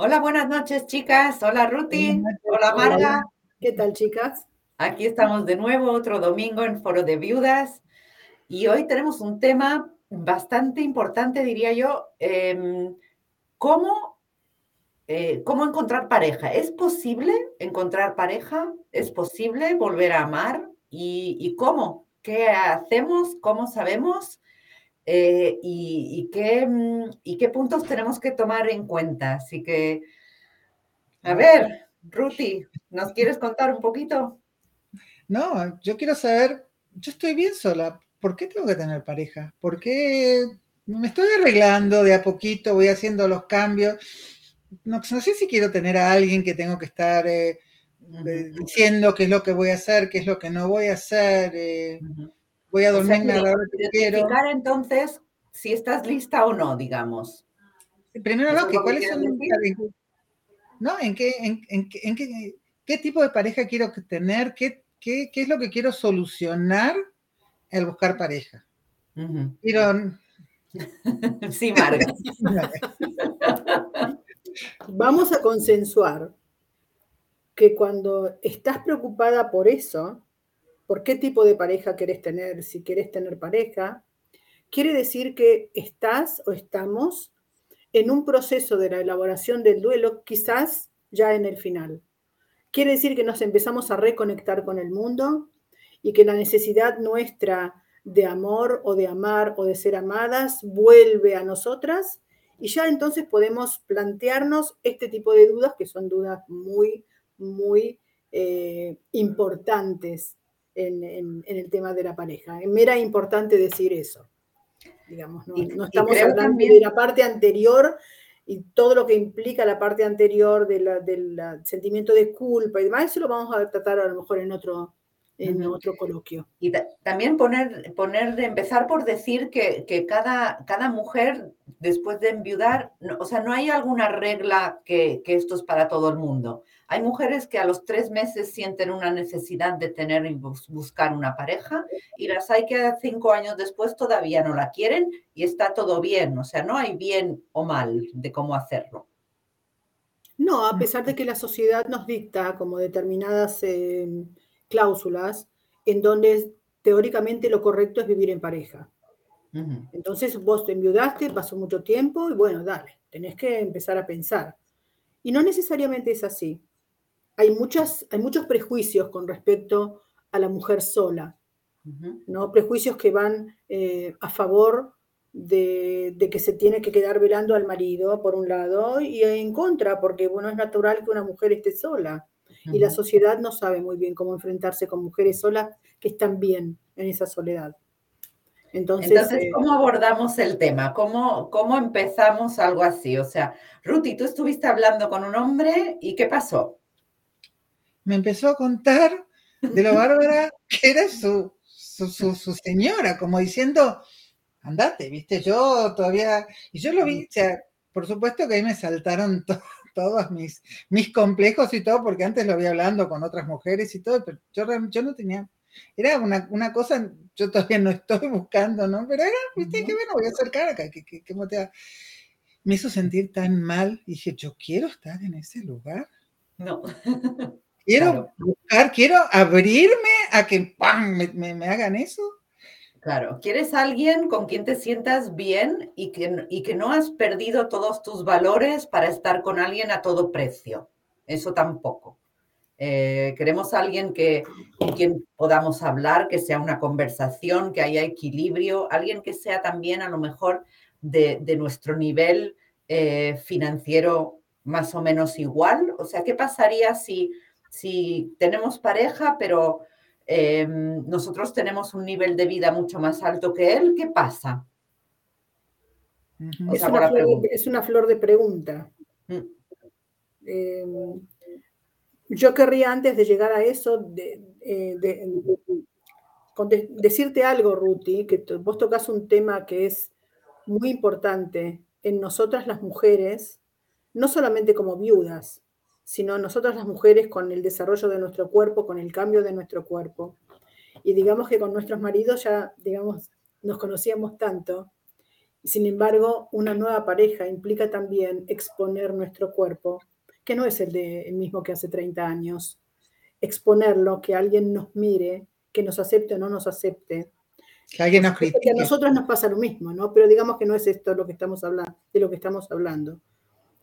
Hola, buenas noches, chicas. Hola, Ruti. Hola, Marga. ¿Qué tal, chicas? Aquí estamos de nuevo, otro domingo en Foro de Viudas. Y hoy tenemos un tema bastante importante, diría yo. Em, ¿cómo, eh, ¿Cómo encontrar pareja? ¿Es posible encontrar pareja? ¿Es posible volver a amar? ¿Y, cómo? ¿Qué hacemos? ¿Cómo sabemos? Eh, y, qué, mm, y qué puntos tenemos que tomar en cuenta. Así que, a ver, Ruti, ¿nos quieres contar un poquito? No, yo quiero saber, yo estoy bien sola, ¿por qué tengo que tener pareja? ¿Por qué me estoy arreglando de a poquito, voy haciendo los cambios? No, sé si quiero tener a alguien que tengo que estar eh, diciendo qué es lo que voy a hacer, qué es lo que no voy a hacer. Eh, voy a dormirme a la hora que quiero. entonces si estás lista o no, digamos. Primero, no, que cuáles son ¿no? ¿En qué, en, en, en qué, qué, tipo de pareja quiero tener? ¿Qué, qué, qué es lo que quiero solucionar al buscar pareja? Quiero... sí, Marga. Vamos a consensuar que cuando estás preocupada por eso, por qué tipo de pareja querés tener, si querés tener pareja, quiere decir que estás o estamos en un proceso de la elaboración del duelo, quizás ya en el final. Quiere decir que nos empezamos a reconectar con el mundo y que la necesidad nuestra de amor o de amar o de ser amadas vuelve a nosotras y ya entonces podemos plantearnos este tipo de dudas que son dudas muy, muy eh, importantes en, el tema de la pareja. Me era importante decir eso. Digamos, no, estamos hablando de la parte anterior y todo lo que implica la parte anterior del sentimiento de culpa y demás, eso lo vamos a tratar a lo mejor en otro, en otro coloquio. Y también poner, poner, de empezar por decir que, cada, cada mujer después de enviudar, o sea, no hay alguna regla que, que, esto es para todo el mundo. Hay mujeres que a los tres meses sienten una necesidad de tener y buscar una pareja y las hay que cinco años después todavía no la quieren y está todo bien. O sea, no hay bien o mal de cómo hacerlo. No, a pesar de que la sociedad nos dicta como determinadas... Eh, cláusulas en donde teóricamente lo correcto es vivir en pareja. Entonces vos te enviudaste, pasó mucho tiempo y bueno, dale, tenés que empezar a pensar. Y no necesariamente es así. Hay, muchas, hay muchos prejuicios con respecto a la mujer sola, ¿no? Prejuicios que van eh, a favor de, de, que se tiene que quedar velando al marido, por un lado, y en contra, porque bueno, es natural que una mujer esté sola y la sociedad no sabe muy bien cómo enfrentarse con mujeres solas que están bien en esa soledad. Entonces, eh, ¿cómo abordamos el tema? ¿Cómo, ¿Cómo empezamos algo así? O sea, Ruti, tú estuviste hablando con un hombre y ¿qué pasó? Me empezó a contar de lo bárbara que era su, su, su, señora, como diciendo, andate, viste, yo todavía, y yo lo vi, o sea, por supuesto que ahí me saltaron todos todos mis, mis complejos y todo, porque antes lo había hablando con otras mujeres y todo, pero yo, yo no tenía, era una, una cosa, yo todavía no estoy buscando, ¿no? Pero era, viste, que bueno, voy a acercar acá, que, que, que me hizo sentir tan mal, dije, yo quiero estar en ese lugar. No. Quiero buscar, quiero abrirme a que ¡pam! Me, me hagan eso. Claro, quieres alguien con quien te sientas bien y que, y que no has perdido todos tus valores para estar con alguien a todo precio. Eso tampoco. Eh, queremos alguien que, con quien podamos hablar, que sea una conversación, que haya equilibrio, alguien que sea también a lo mejor de, nuestro nivel eh, financiero más o menos igual. O sea, ¿qué pasaría si, si tenemos pareja, pero Em, nosotros tenemos un nivel de vida mucho más alto que él, ¿qué pasa? es, una flor, de pregunta. Mm. Em, yo querría antes de llegar a eso, eh, decirte algo, Ruti, que vos tocas un tema que es muy importante en nosotras las mujeres, no solamente como viudas, sino nosotras las mujeres con el desarrollo de nuestro cuerpo, con el cambio de nuestro cuerpo. Y digamos que con nuestros maridos ya, digamos, nos conocíamos tanto, Sin embargo, una nueva pareja implica también exponer nuestro cuerpo, que no es el, de, el mismo que hace 30 años. Exponerlo, que alguien nos mire, que nos acepte o no nos acepte. Que alguien nos critique. Que a nosotros nos pasa lo mismo, ¿no? Pero digamos que no es esto lo que estamos hablando, de lo que estamos hablando.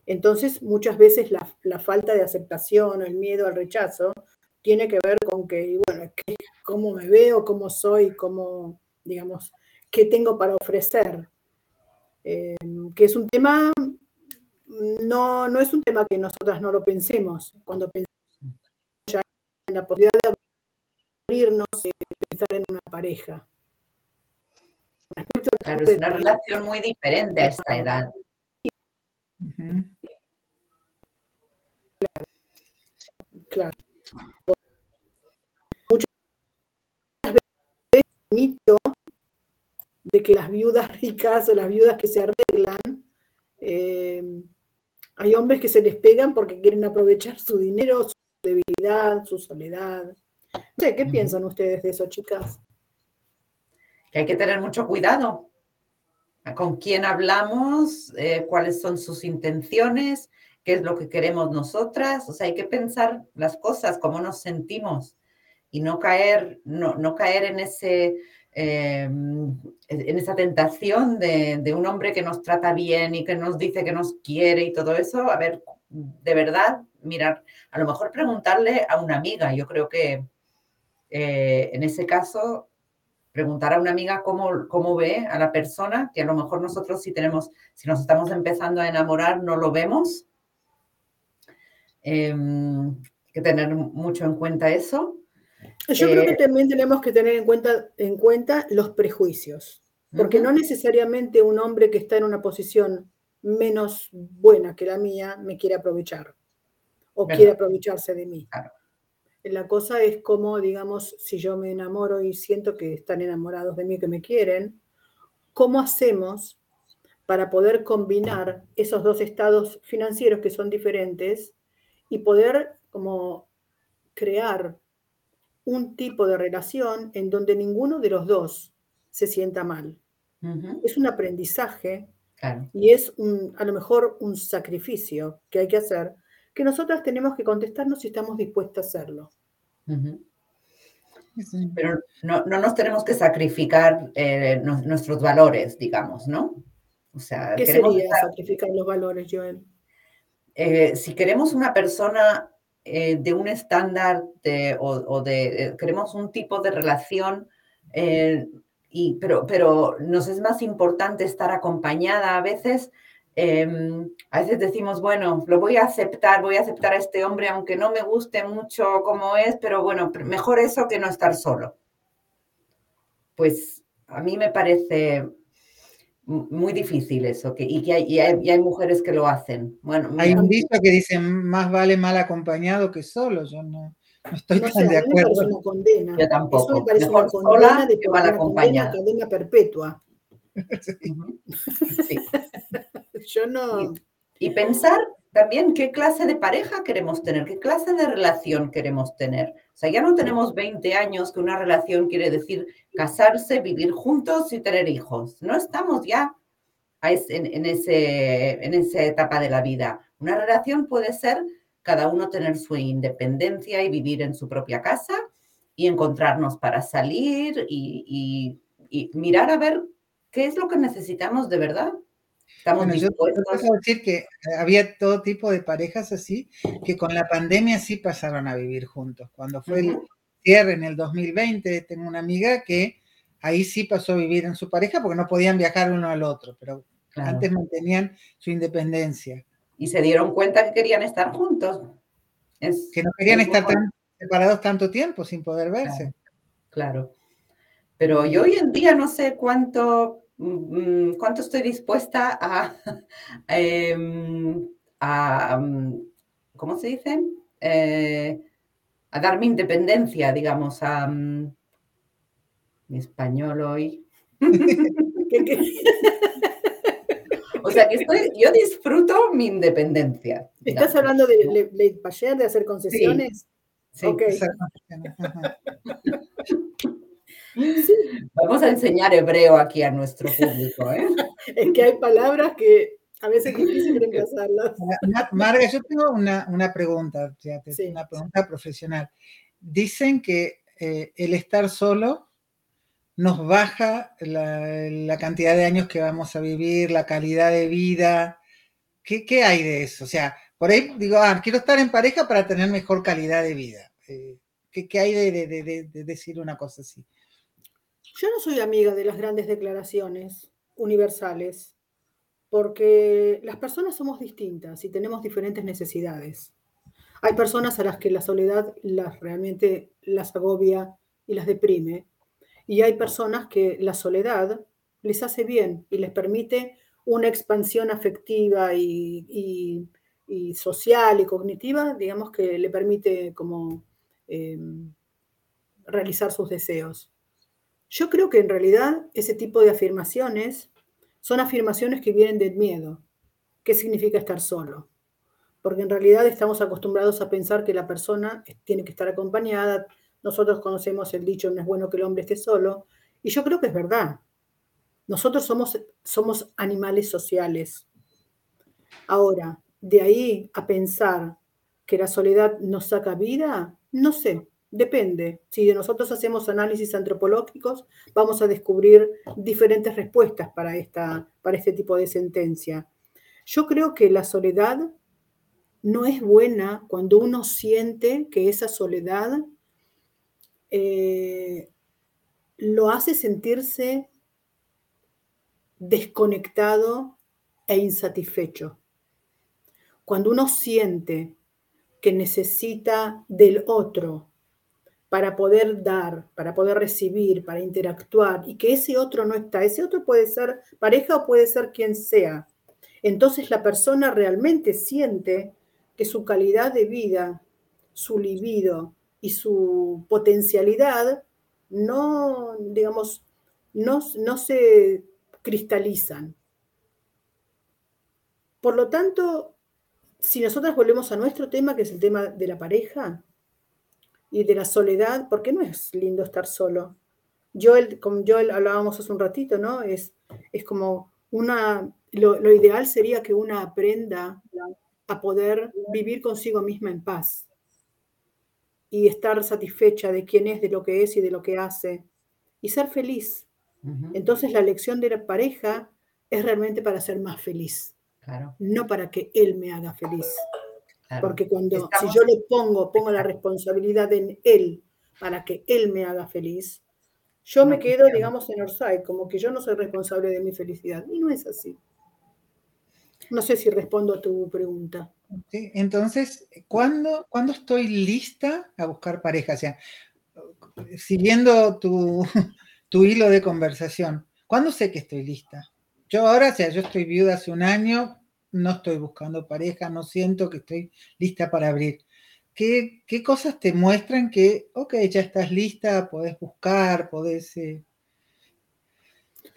Entonces, muchas veces la, la falta de aceptación o el miedo al rechazo tiene que ver con que, bueno, cómo me veo, cómo soy, cómo, digamos, qué tengo para ofrecer. Eh, que es un tema, no, no es un tema que nosotras no lo pensemos. Cuando pensamos ya en la posibilidad de abrirnos y pensar en una pareja. Claro, es una relación muy diferente a esta edad. Claro. Muchas veces mito de que las viudas ricas o las viudas que se arreglan, eh, hay hombres que se les pegan porque quieren aprovechar su dinero, su debilidad, su soledad. ¿qué piensan ustedes de eso, chicas? Que hay que tener mucho cuidado con quién hablamos, eh, cuáles son sus intenciones, qué es lo que queremos nosotras. O sea, hay que pensar las cosas, cómo nos sentimos y no caer, no, no caer en ese Em, en esa tentación de, un hombre que nos trata bien y que nos dice que nos quiere y todo eso, a ver, de verdad, mirar, a lo mejor preguntarle a una amiga, yo creo que eh, en ese caso, preguntar a una amiga cómo, cómo ve a la persona, que a lo mejor nosotros si tenemos, si nos estamos empezando a enamorar, no lo vemos. Em, hay que tener mucho en cuenta eso. Yo creo que eh, también tenemos que tener en cuenta, en cuenta los prejuicios, porque no necesariamente un hombre que está en una posición menos buena que la mía me quiere aprovechar o quiere aprovecharse de mí. La cosa es como, digamos, si yo me enamoro y siento que están enamorados de mí, que me quieren, ¿cómo hacemos para poder combinar esos dos estados financieros que son diferentes y poder como crear un tipo de relación en donde ninguno de los dos se sienta mal. Es un aprendizaje y es un, a lo mejor un sacrificio que hay que hacer, que nosotras tenemos que contestarnos si estamos dispuestas a hacerlo. Pero no, nos tenemos que sacrificar eh, nuestros valores, digamos, ¿no? O sea, ¿Qué sería sacrificar los valores, Joel? Eh, si queremos una persona eh, de un estándar o, de, eh, queremos un tipo de relación, y, pero, pero nos es más importante estar acompañada a veces. Em, a veces decimos, bueno, lo voy a aceptar, voy a aceptar a este hombre aunque no me guste mucho como es, pero bueno, mejor eso que no estar solo. Pues a mí me parece muy difícil eso, que, y, que hay, hay, mujeres que lo hacen. Bueno, hay un dicho que dice, más vale mal acompañado que solo, yo no, estoy tan de acuerdo. Una condena. Yo tampoco. Eso me parece Mejor una condena de que mal acompañada. Cadena perpetua. Sí. yo no... Y, y pensar también qué clase de pareja queremos tener, qué clase de relación queremos tener. O sea, ya no tenemos 20 años que una relación quiere decir casarse, vivir juntos y tener hijos. No estamos ya en, ese, en esa etapa de la vida. Una relación puede ser cada uno tener su independencia y vivir en su propia casa y encontrarnos para salir y mirar a ver qué es lo que necesitamos de verdad bueno, yo, puedo decir que eh, había todo tipo de parejas así, que con la pandemia sí pasaron a vivir juntos. Cuando fue el cierre en el 2020, tengo una amiga que ahí sí pasó a vivir en su pareja porque no podían viajar uno al otro, pero antes mantenían su independencia. Y se dieron cuenta que querían estar juntos. que no querían estar separados tanto tiempo sin poder verse. claro. Pero yo hoy en día no sé cuánto Mm, cuánto estoy dispuesta a, em, mm, ¿cómo se dice? Eh, a dar mi independencia, digamos, a mm, mi español hoy. o sea que estoy, yo disfruto mi independencia. ¿Estás hablando de le, de hacer concesiones? Sí. Vamos a enseñar hebreo aquí a nuestro público. ¿eh? es que hay palabras que a veces es difícil reemplazarlas. Marga, yo tengo una, una pregunta, una pregunta profesional. Dicen que eh, el estar solo nos baja la, cantidad de años que vamos a vivir, la calidad de vida. ¿Qué, qué hay de eso? O sea, por ahí digo, ah, quiero estar en pareja para tener mejor calidad de vida. Eh, ¿qué, ¿qué, hay de, de, de, decir una cosa así? Yo no soy amiga de las grandes declaraciones universales, porque las personas somos distintas y tenemos diferentes necesidades. Hay personas a las que la soledad las realmente las agobia y las deprime, y hay personas que la soledad les hace bien y les permite una expansión afectiva y, social y cognitiva, digamos que le permite como em, realizar sus deseos. Yo creo que en realidad ese tipo de afirmaciones son afirmaciones que vienen del miedo. ¿Qué significa estar solo? Porque en realidad estamos acostumbrados a pensar que la persona tiene que estar acompañada, nosotros conocemos el dicho, no es bueno que el hombre esté solo, y yo creo que es verdad. Nosotros somos, somos animales sociales. Ahora, de ahí a pensar que la soledad nos saca vida, no sé, depende. Si nosotros hacemos análisis antropológicos, vamos a descubrir diferentes respuestas para, esta, para este tipo de sentencia. Yo creo que la soledad no es buena cuando uno siente que esa soledad eh, lo hace sentirse desconectado e insatisfecho. Cuando uno siente que necesita del otro para poder dar, para poder recibir, para interactuar, y que ese otro no está, ese otro puede ser pareja o puede ser quien sea. Entonces la persona realmente siente que su calidad de vida, su libido, y su potencialidad no, digamos, no, no se cristalizan. Por lo tanto, si nosotros volvemos a nuestro tema, que es el tema de la pareja y de la soledad, porque no es lindo estar solo. Yo, como yo hablábamos hace un ratito, ¿no? Es, es como una, lo, lo ideal sería que una aprenda a poder vivir consigo misma en paz y estar satisfecha de quién es, de lo que es y de lo que hace, y ser feliz. Entonces la lección de la pareja es realmente para ser más feliz, no para que él me haga feliz. Porque cuando, si yo le pongo, pongo la responsabilidad en él para que él me haga feliz, yo me quedo, digamos, en Orsay, como que yo no soy responsable de mi felicidad. Y no es así. No sé si respondo a tu pregunta. Entonces, ¿cuándo, estoy lista a buscar pareja? O sea, siguiendo tu, tu hilo de conversación, ¿cuándo sé que estoy lista? Yo ahora, o sea, yo estoy viuda hace un año, no estoy buscando pareja, no siento que estoy lista para abrir. ¿Qué, qué cosas te muestran que, ok, ya estás lista, podés buscar, podés... Eh,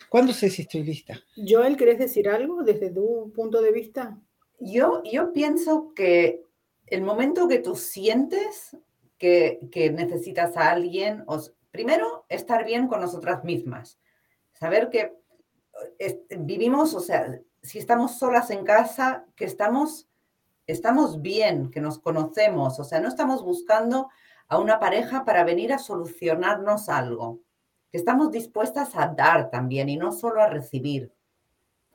¿Cuándo sé si estoy lista? Joel, ¿querés decir algo desde tu punto de vista? Yo, yo pienso que el momento que tú sientes que, necesitas a alguien, primero, estar bien con nosotras mismas. Saber que vivimos, o sea, si estamos solas en casa, que estamos, estamos bien, que nos conocemos, o sea, no estamos buscando a una pareja para venir a solucionarnos algo. Que estamos dispuestas a dar también y no solo a recibir.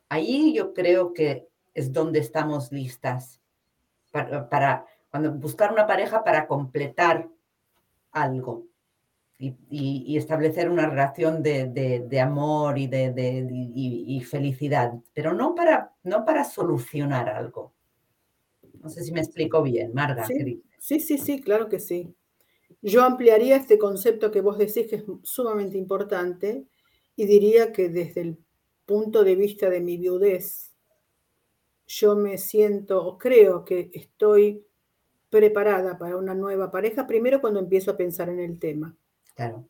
Ahí yo creo que es donde estamos listas para, cuando buscar una pareja para completar algo y, establecer una relación de, amor y de, felicidad, pero no para, no para solucionar algo. No sé si me explico bien, Marga. sí, sí, sí, claro que sí. Yo ampliaría este concepto que vos decís que es sumamente importante y diría que desde el punto de vista de mi viudez, yo me siento o creo que estoy preparada para una nueva pareja, primero cuando empiezo a pensar en el tema. Claro.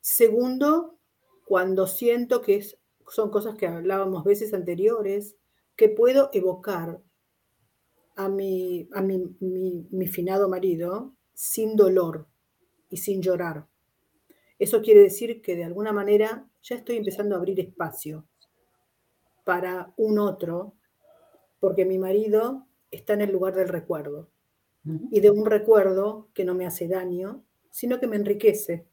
Segundo, cuando siento que son cosas que hablábamos veces anteriores, que puedo evocar a mi, a mi finado marido sin dolor y sin llorar. eso quiere decir que de alguna manera ya estoy empezando a abrir espacio para un otro, porque mi marido está en el lugar del recuerdo y de un recuerdo que no me hace daño, sino que me enriquece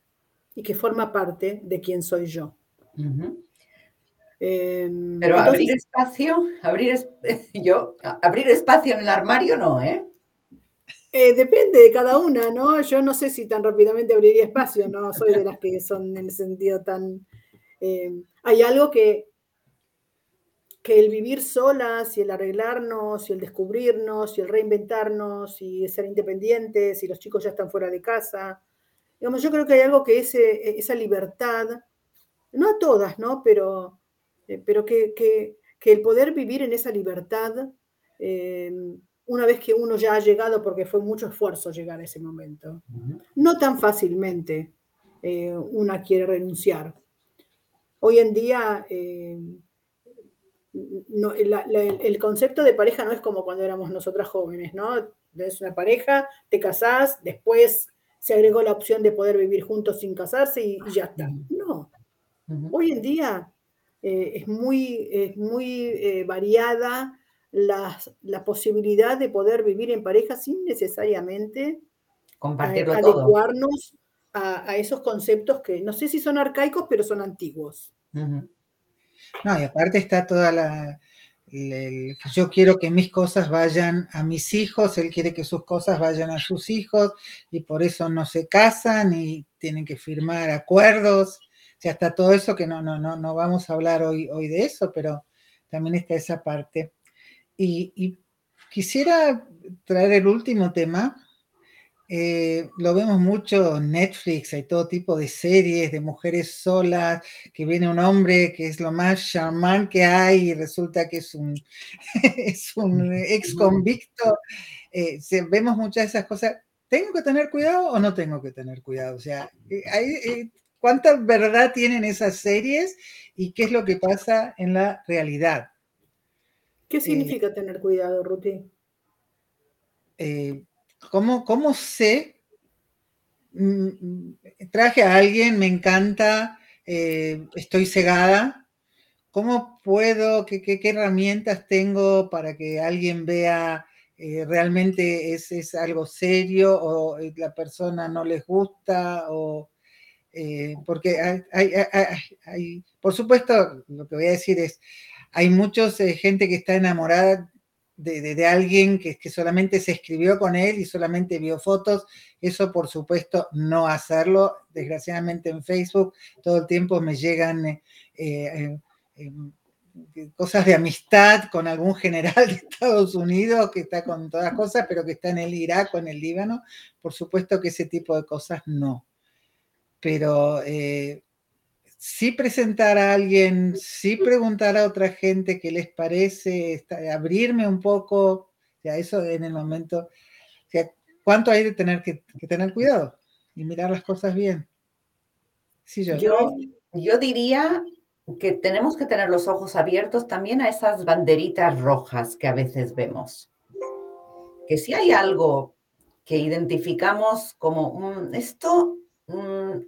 y que forma parte de quién soy yo. Em, Pero abrir espacio, abrir yo, abrir espacio en el armario no, ¿eh? ¿eh? Depende de cada una, ¿no? Yo no sé si tan rápidamente abriría espacio, no soy de las que son en el sentido tan... Em, hay algo que, que el vivir solas y el arreglarnos y el descubrirnos y el reinventarnos y ser independientes y los chicos ya están fuera de casa, digamos, yo creo que hay algo que ese, esa libertad, no a todas, ¿no? Pero eh, pero que, el poder vivir en esa libertad, eh, una vez que uno ya ha llegado, porque fue mucho esfuerzo llegar a ese momento, no tan fácilmente eh, una quiere renunciar. Hoy en día el concepto de pareja no es como cuando éramos nosotras jóvenes, ¿no? Es una pareja, te casás, después se agregó la opción de poder vivir juntos sin casarse y, ya está. No. Hoy en día eh, es muy, muy eh, variada la, posibilidad de poder vivir en pareja sin necesariamente eh, adecuarnos a, esos conceptos que no sé si son arcaicos, pero son antiguos. No, y aparte está toda la... yo quiero que mis cosas vayan a mis hijos, él quiere que sus cosas vayan a sus hijos y por eso no se casan y tienen que firmar acuerdos sea, está todo eso que no, no, no, no vamos a hablar hoy, hoy de eso, pero también está esa parte. Y, quisiera traer el último tema. Eh, lo vemos mucho en Netflix, hay todo tipo de series de mujeres solas, que viene un hombre que es lo más charmant que hay y resulta que es un, es un ex convicto. Eh, vemos muchas de esas cosas. ¿Tengo que tener cuidado o no tengo que tener cuidado? O sea, eh, hay, ¿Cuánta verdad tienen esas series y qué es lo que pasa en la realidad? ¿Qué eh, significa tener cuidado, Ruti? Eh, ¿cómo, sé? Mm, mm, traje a alguien, me encanta, eh, estoy cegada. ¿Cómo puedo, qué, qué, herramientas tengo para que alguien vea realmente es, es, algo serio o la persona no les gusta o eh, porque hay, por supuesto, lo que voy a decir es, hay mucha eh, gente que está enamorada de, alguien que, que, solamente se escribió con él y solamente vio fotos. Eso, por supuesto, no hacerlo. Desgraciadamente en Facebook todo el tiempo me llegan eh, cosas de amistad con algún general de Estados Unidos que está con todas cosas, pero que está en el Irak o en el Líbano. Por supuesto que ese tipo de cosas no pero eh, sí presentar a alguien, sí preguntar a otra gente qué les parece, abrirme un poco, ya eso en el momento, ¿cuánto hay de tener que, tener cuidado y mirar las cosas bien? Sí, yo. yo. Yo diría que tenemos que tener los ojos abiertos también a esas banderitas rojas que a veces vemos. Que si hay algo que identificamos como un, esto Mm,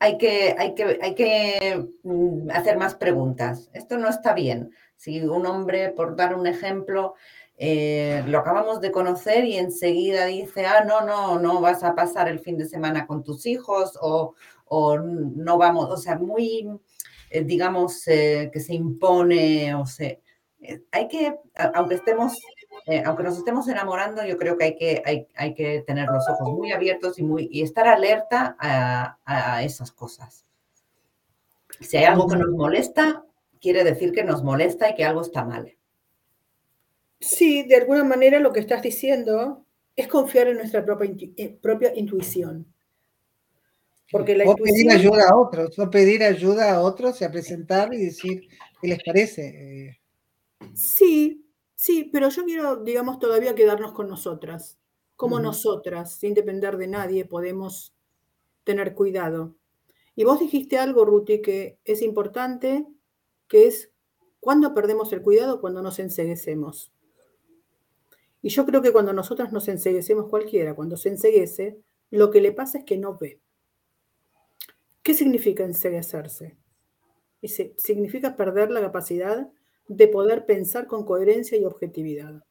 hay que, hay que, hay que mm, hacer más preguntas. Esto no está bien. Si un hombre, por dar un ejemplo, eh, lo acabamos de conocer y enseguida dice, ah, no, no, no vas a pasar el fin de semana con tus hijos o, no vamos, o sea, muy, eh, digamos, eh, que se impone o se... hay que, aunque estemos eh, aunque nos estemos enamorando, yo creo que hay que, hay, que tener los ojos muy abiertos y, muy, y estar alerta a, esas cosas. Si hay algo que nos molesta, quiere decir que nos molesta y que algo está mal. Sí, de alguna manera lo que estás diciendo es confiar en nuestra propia, eh, propia intuición. Porque la o pedir ayuda a otros, o pedir ayuda a otros y a presentar y decir qué les parece. Sí, Sí, pero yo quiero, digamos, todavía quedarnos con nosotras. Como nosotras, sin depender de nadie, podemos tener cuidado. Y vos dijiste algo, Ruti, que es importante, que es cuando perdemos el cuidado, cuando nos enseguecemos. Y yo creo que cuando nosotras nos enseguecemos cualquiera, cuando se enseguece, lo que le pasa es que no ve. ¿Qué significa enseguecerse? Significa perder la capacidad de poder pensar con coherencia y objetividad.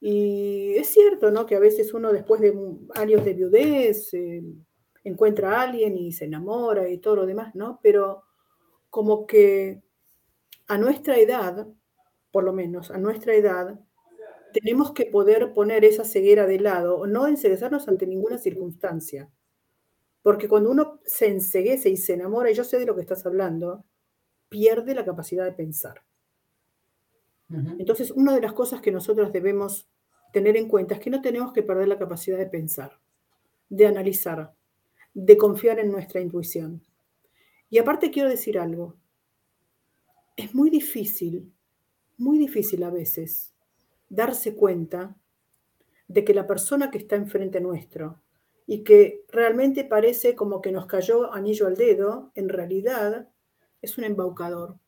Y es cierto, ¿no? Que a veces uno después de años de viudez eh, encuentra a alguien y se enamora y todo lo demás, ¿no? Pero como que a nuestra edad, por lo menos a nuestra edad, tenemos que poder poner esa ceguera de lado, no enseguezarnos ante ninguna circunstancia. Porque cuando uno se enseguece y se enamora, y yo sé de lo que estás hablando, pierde la capacidad de pensar. Entonces, una de las cosas que nosotros debemos tener en cuenta es que no tenemos que perder la capacidad de pensar, de analizar, de confiar en nuestra intuición. Y aparte quiero decir algo, es muy difícil, muy difícil a veces darse cuenta de que la persona que está enfrente nuestro y que realmente parece como que nos cayó anillo al dedo, en realidad es un embaucador,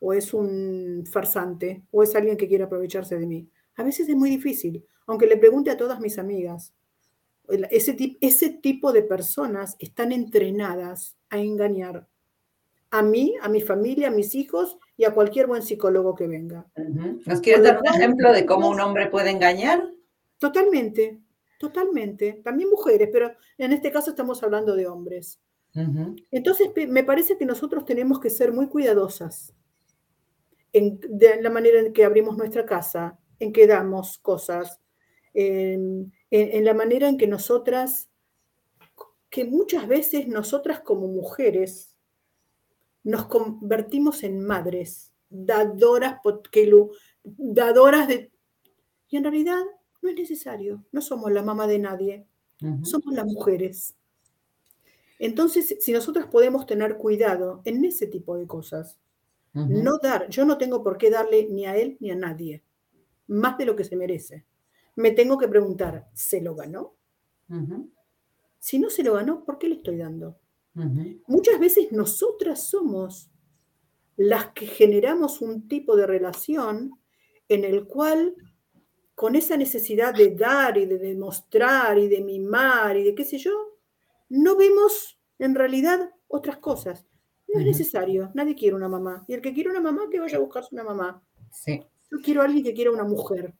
o es un farsante, o es alguien que quiere aprovecharse de mí. A veces es muy difícil, aunque le pregunte a todas mis amigas. Ese, ese tipo de personas están entrenadas a engañar a mí, a mi familia, a mis hijos y a cualquier buen psicólogo que venga. ¿Nos quieres dar un ejemplo de cómo un hombre puede engañar? Totalmente, totalmente. También mujeres, pero en este caso estamos hablando de hombres. Entonces, me parece que nosotros tenemos que ser muy cuidadosas en, de la manera en que abrimos nuestra casa, en que damos cosas, en, la manera en que nosotras, que muchas veces nosotras como mujeres nos convertimos en madres, dadoras, dadoras de... Y en realidad no es necesario, no somos la mamá de nadie, somos las mujeres. Entonces, si nosotros podemos tener cuidado en ese tipo de cosas, no dar, yo no tengo por qué darle ni a él ni a nadie, más de lo que se merece. Me tengo que preguntar, ¿se lo ganó? Si no se lo ganó, ¿por qué le estoy dando? Muchas veces nosotras somos las que generamos un tipo de relación en el cual con esa necesidad de dar y de demostrar y de mimar y de qué sé yo, no vemos en realidad otras cosas. No es necesario, nadie quiere una mamá. Y el que quiere una mamá, que vaya a buscarse una mamá. Sí. Yo quiero a alguien que quiera una mujer.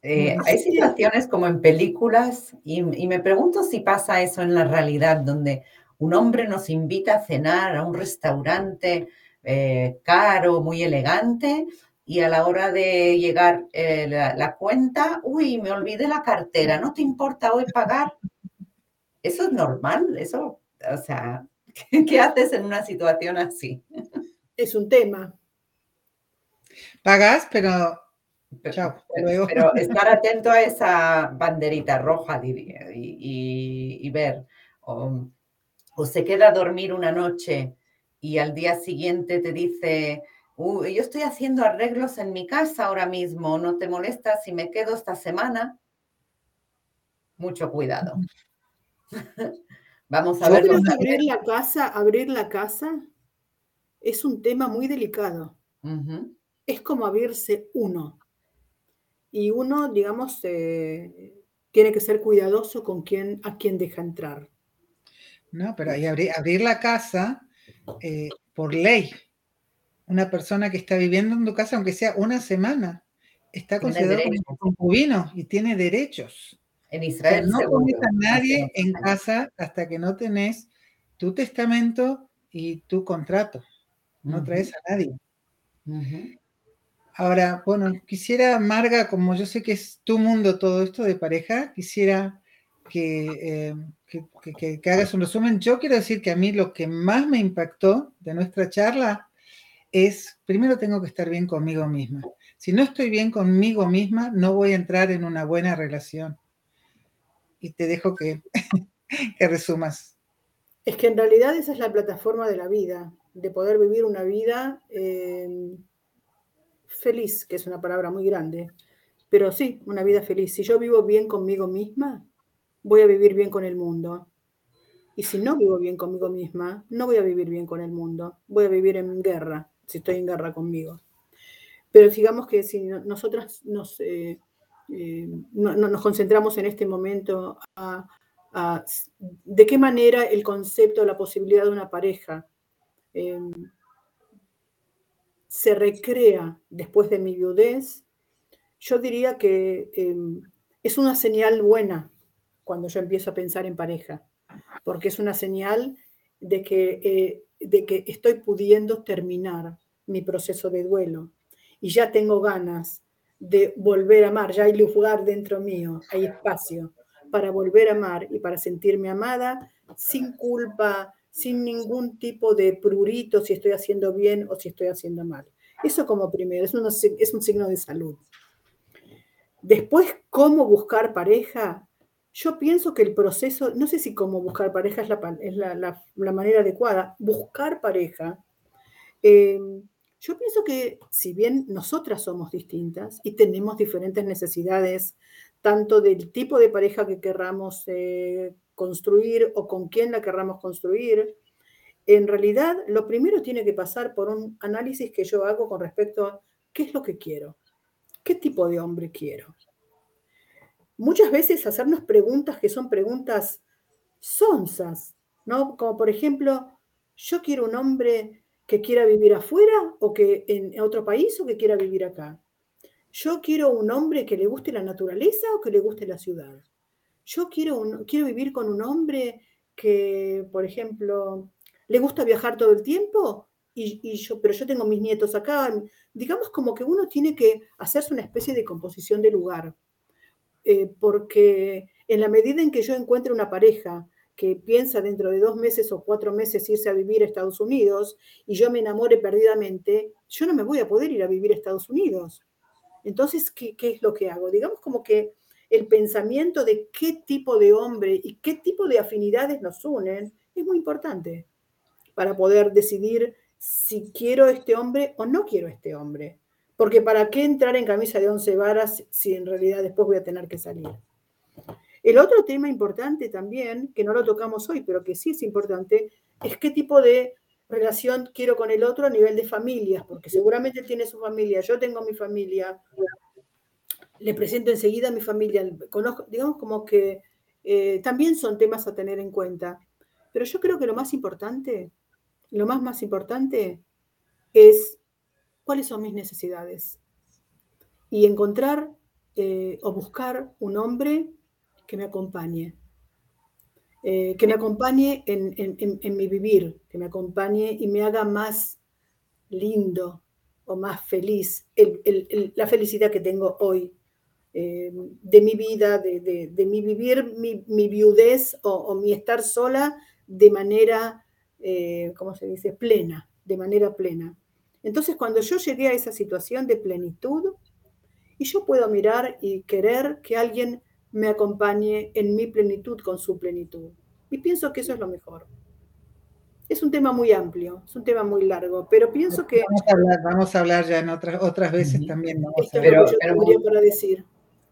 Eh, hay situaciones como en películas y, me pregunto si pasa eso en la realidad, donde un hombre nos invita a cenar a un restaurante eh, caro, muy elegante, y a la hora de llegar eh, la, la, cuenta, uy, me olvidé la cartera, ¿no te importa hoy pagar? Eso es normal, eso, o sea, ¿qué, haces en una situación así? Es un tema. Pagas, pero pero, pero, estar atento a esa banderita roja, diría, y, ver, o, se queda a dormir una noche y al día siguiente te dice, yo estoy haciendo arreglos en mi casa ahora mismo, ¿no te molesta si me quedo esta semana? Mucho cuidado. Vamos a ver. abrir la casa, abrir la casa es un tema muy delicado. Es como abrirse uno. Y uno, digamos, eh, tiene que ser cuidadoso con quién, a quién deja entrar. No, pero abrir, abrir la casa eh, por ley. Una persona que está viviendo en tu casa, aunque sea una semana, está considerado como concubino y tiene derechos. En Israel. no pones a nadie en casa hasta que no tenés tu testamento y tu contrato. No traes a nadie. Ahora, bueno, quisiera, Marga, como yo sé que es tu mundo todo esto de pareja, quisiera que, eh, que, hagas un resumen. Yo quiero decir que a mí lo que más me impactó de nuestra charla es, primero tengo que estar bien conmigo misma. Si no estoy bien conmigo misma, no voy a entrar en una buena relación y te dejo que, resumas. Es que en realidad esa es la plataforma de la vida, de poder vivir una vida eh, feliz, que es una palabra muy grande, pero sí, una vida feliz. Si yo vivo bien conmigo misma, voy a vivir bien con el mundo. Y si no vivo bien conmigo misma, no voy a vivir bien con el mundo. Voy a vivir en guerra, si estoy en guerra conmigo. Pero digamos que si nosotras nos, eh, eh, no, nos concentramos en este momento a, de qué manera el concepto, la posibilidad de una pareja em, se recrea después de mi viudez, yo diría que em, es una señal buena cuando yo empiezo a pensar en pareja, porque es una señal de que, eh, de que estoy pudiendo terminar mi proceso de duelo. Y ya tengo ganas de volver a amar, ya hay lugar dentro mío, hay espacio para volver a amar y para sentirme amada sin culpa, sin ningún tipo de prurito si estoy haciendo bien o si estoy haciendo mal. Eso como primero, es, es un signo de salud. Después, ¿cómo buscar pareja? Yo pienso que el proceso, no sé si cómo buscar pareja es la, es la, manera adecuada, buscar pareja. Eh, yo pienso que si bien nosotras somos distintas y tenemos diferentes necesidades, tanto del tipo de pareja que querramos eh, construir o con quién la querramos construir, en realidad lo primero tiene que pasar por un análisis que yo hago con respecto a qué es lo que quiero, qué tipo de hombre quiero. Muchas veces hacernos preguntas que son preguntas sonsas, ¿no? Como por ejemplo, yo quiero un hombre que quiera vivir afuera o que en otro país o que quiera vivir acá. Yo quiero un hombre que le guste la naturaleza o que le guste la ciudad. Yo quiero, quiero vivir con un hombre que, por ejemplo, le gusta viajar todo el tiempo, y, yo, pero yo tengo mis nietos acá. Digamos como que uno tiene que hacerse una especie de composición de lugar, eh, porque en la medida en que yo encuentre una pareja que piensa dentro de dos meses o cuatro meses irse a vivir a Estados Unidos y yo me enamore perdidamente, yo no me voy a poder ir a vivir a Estados Unidos. Entonces, ¿qué, es lo que hago? Digamos como que el pensamiento de qué tipo de hombre y qué tipo de afinidades nos unen es muy importante para poder decidir si quiero este hombre o no quiero este hombre. Porque ¿para qué entrar en camisa de once varas si en realidad después voy a tener que salir? El otro tema importante también, que no lo tocamos hoy, pero que sí es importante, es qué tipo de relación quiero con el otro a nivel de familias, porque seguramente él tiene su familia, yo tengo mi familia, le presento enseguida a mi familia, conozco, digamos como que eh, también son temas a tener en cuenta. Pero yo creo que lo más importante, lo más más importante es cuáles son mis necesidades y encontrar eh, o buscar un hombre que me acompañe, eh, que me acompañe en, mi vivir, que me acompañe y me haga más lindo o más feliz, la felicidad que tengo hoy, eh, de mi vida, de, mi vivir mi, viudez o, mi estar sola de manera, eh, ¿cómo se dice?, plena, de manera plena. Entonces, cuando yo llegué a esa situación de plenitud, y yo puedo mirar y querer que alguien me acompañe en mi plenitud con su plenitud. Y pienso que eso es lo mejor. Es un tema muy amplio, es un tema muy largo, pero pienso que... Vamos a hablar, ya en otras, otras veces también. pero, para decir.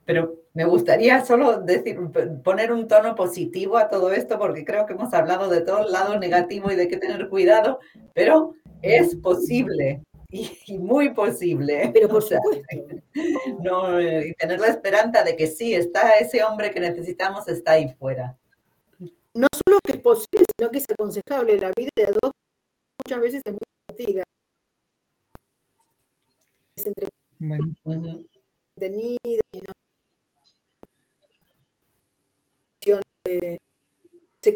Pero me gustaría solo decir, poner un tono positivo a todo esto, porque creo que hemos hablado de todo el lado negativo y de que tener cuidado, pero es posible y, muy posible. Pero por supuesto. no, y tener la esperanza de que sí, está ese hombre que necesitamos, está ahí fuera. No solo que es posible, sino que es aconsejable. La vida de dos muchas veces es muy fatiga. Es entre y no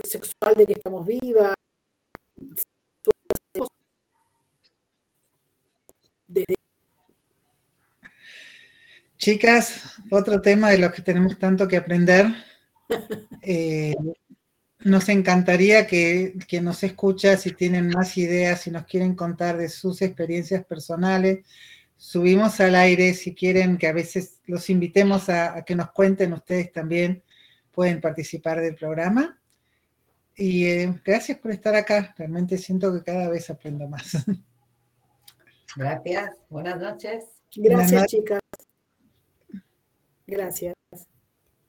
sexual de que estamos vivas, Chicas, otro tema de los que tenemos tanto que aprender. Eh, nos encantaría que quien nos escucha, si tienen más ideas, si nos quieren contar de sus experiencias personales, subimos al aire, si quieren que a veces los invitemos a, que nos cuenten ustedes también, pueden participar del programa. Y eh, gracias por estar acá, realmente siento que cada vez aprendo más. Gracias, buenas noches. Gracias, chicas. Gracias.